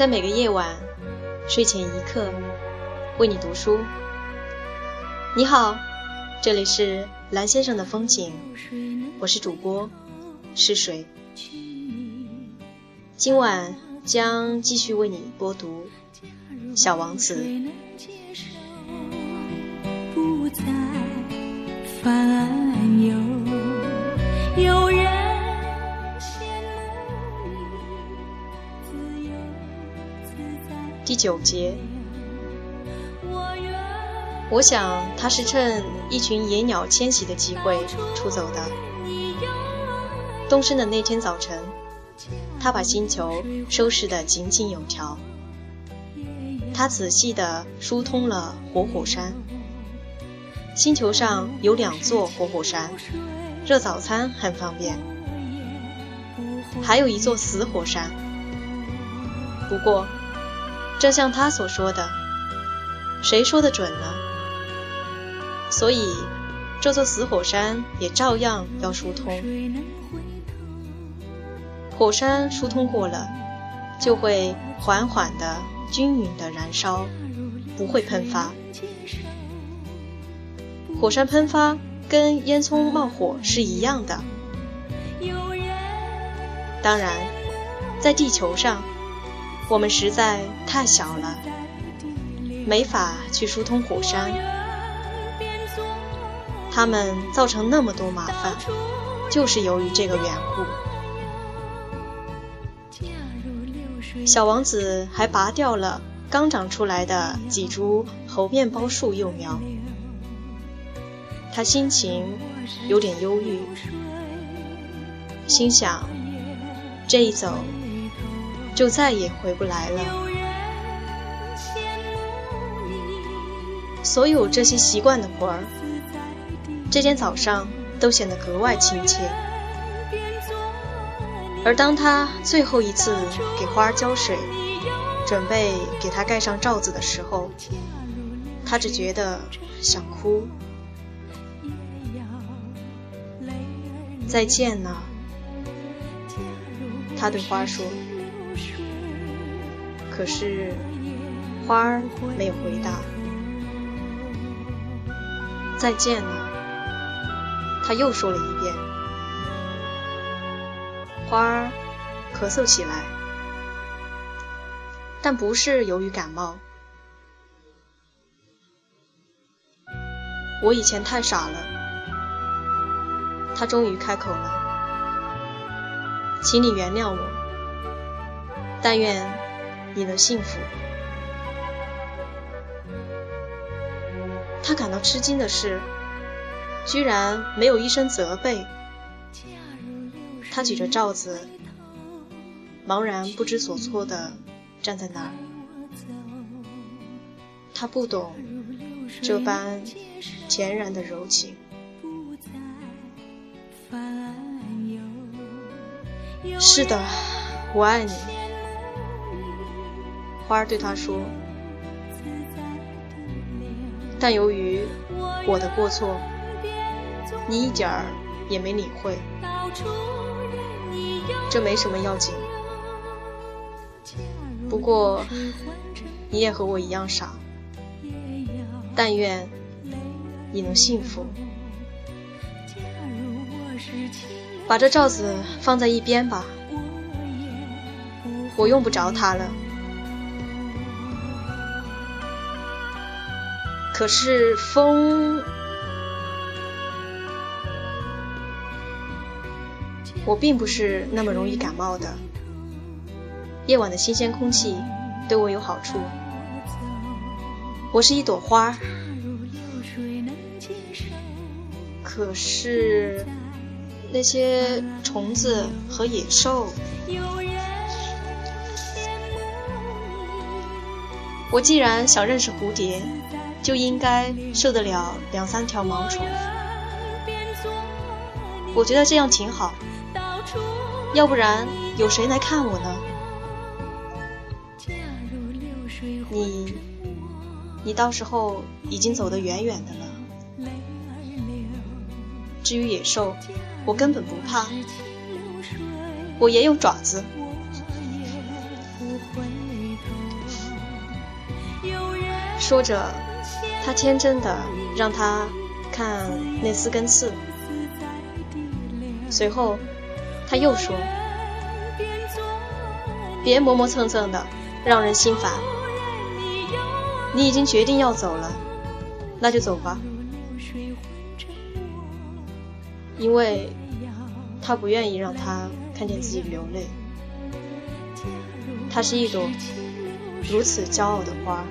在每个夜晚睡前一刻为你读书。你好，这里是蓝先生的风景，我是主播是水。今晚将继续为你播读《小王子》。不再九节，我想他是趁一群野鸟迁徙的机会出走的。东升的那天早晨。他把星球收拾得井井有条。他仔细地疏通了活火山。星球上有两座活火山，热早餐很方便。还有一座死火山。不过，正像他所说的，谁说的准呢？所以，这座死火山也照样要疏通。火山疏通过了，就会缓缓的、均匀的燃烧，不会喷发。火山喷发跟烟囱冒火是一样的。当然，在地球上，我们实在太小了，没法去疏通火山。他们造成那么多麻烦，就是由于这个缘故。小王子还拔掉了刚长出来的几株猴面包树幼苗，他心情有点忧郁，心想这一走就再也回不来了。所有这些习惯的活儿，这天早上都显得格外亲切。而当他最后一次给花儿浇水，准备给它盖上罩子的时候，他只觉得想哭。再见了，他对花说。可是花儿没有回答。再见了，他又说了一遍。花儿咳嗽起来，但不是由于感冒。我以前太傻了。他终于开口了，请你原谅我。但愿你能幸福。他感到吃惊的是，居然没有一声责备。他举着罩子，茫然不知所措地站在那儿。他不懂这般恬然的柔情。是的，我爱你，花儿对他说。但由于我的过错，你一点儿也没理会。这没什么要紧，不过你也和我一样傻。但愿你能幸福。把这罩子放在一边吧，我用不着它了。可是风……我并不是那么容易感冒的。夜晚的新鲜空气对我有好处。我是一朵花，可是那些虫子和野兽，我既然想认识蝴蝶，就应该受得了两三条毛虫。我觉得这样挺好。要不然有谁来看我呢？你，你到时候已经走得远远的了。至于野兽，我根本不怕，我也有爪子。说着，他天真的让他看那四根刺。随后，他又说：“别磨磨蹭蹭的，让人心烦。你已经决定要走了，那就走吧。”因为他不愿意让他看见自己流泪。它是一朵如此骄傲的花。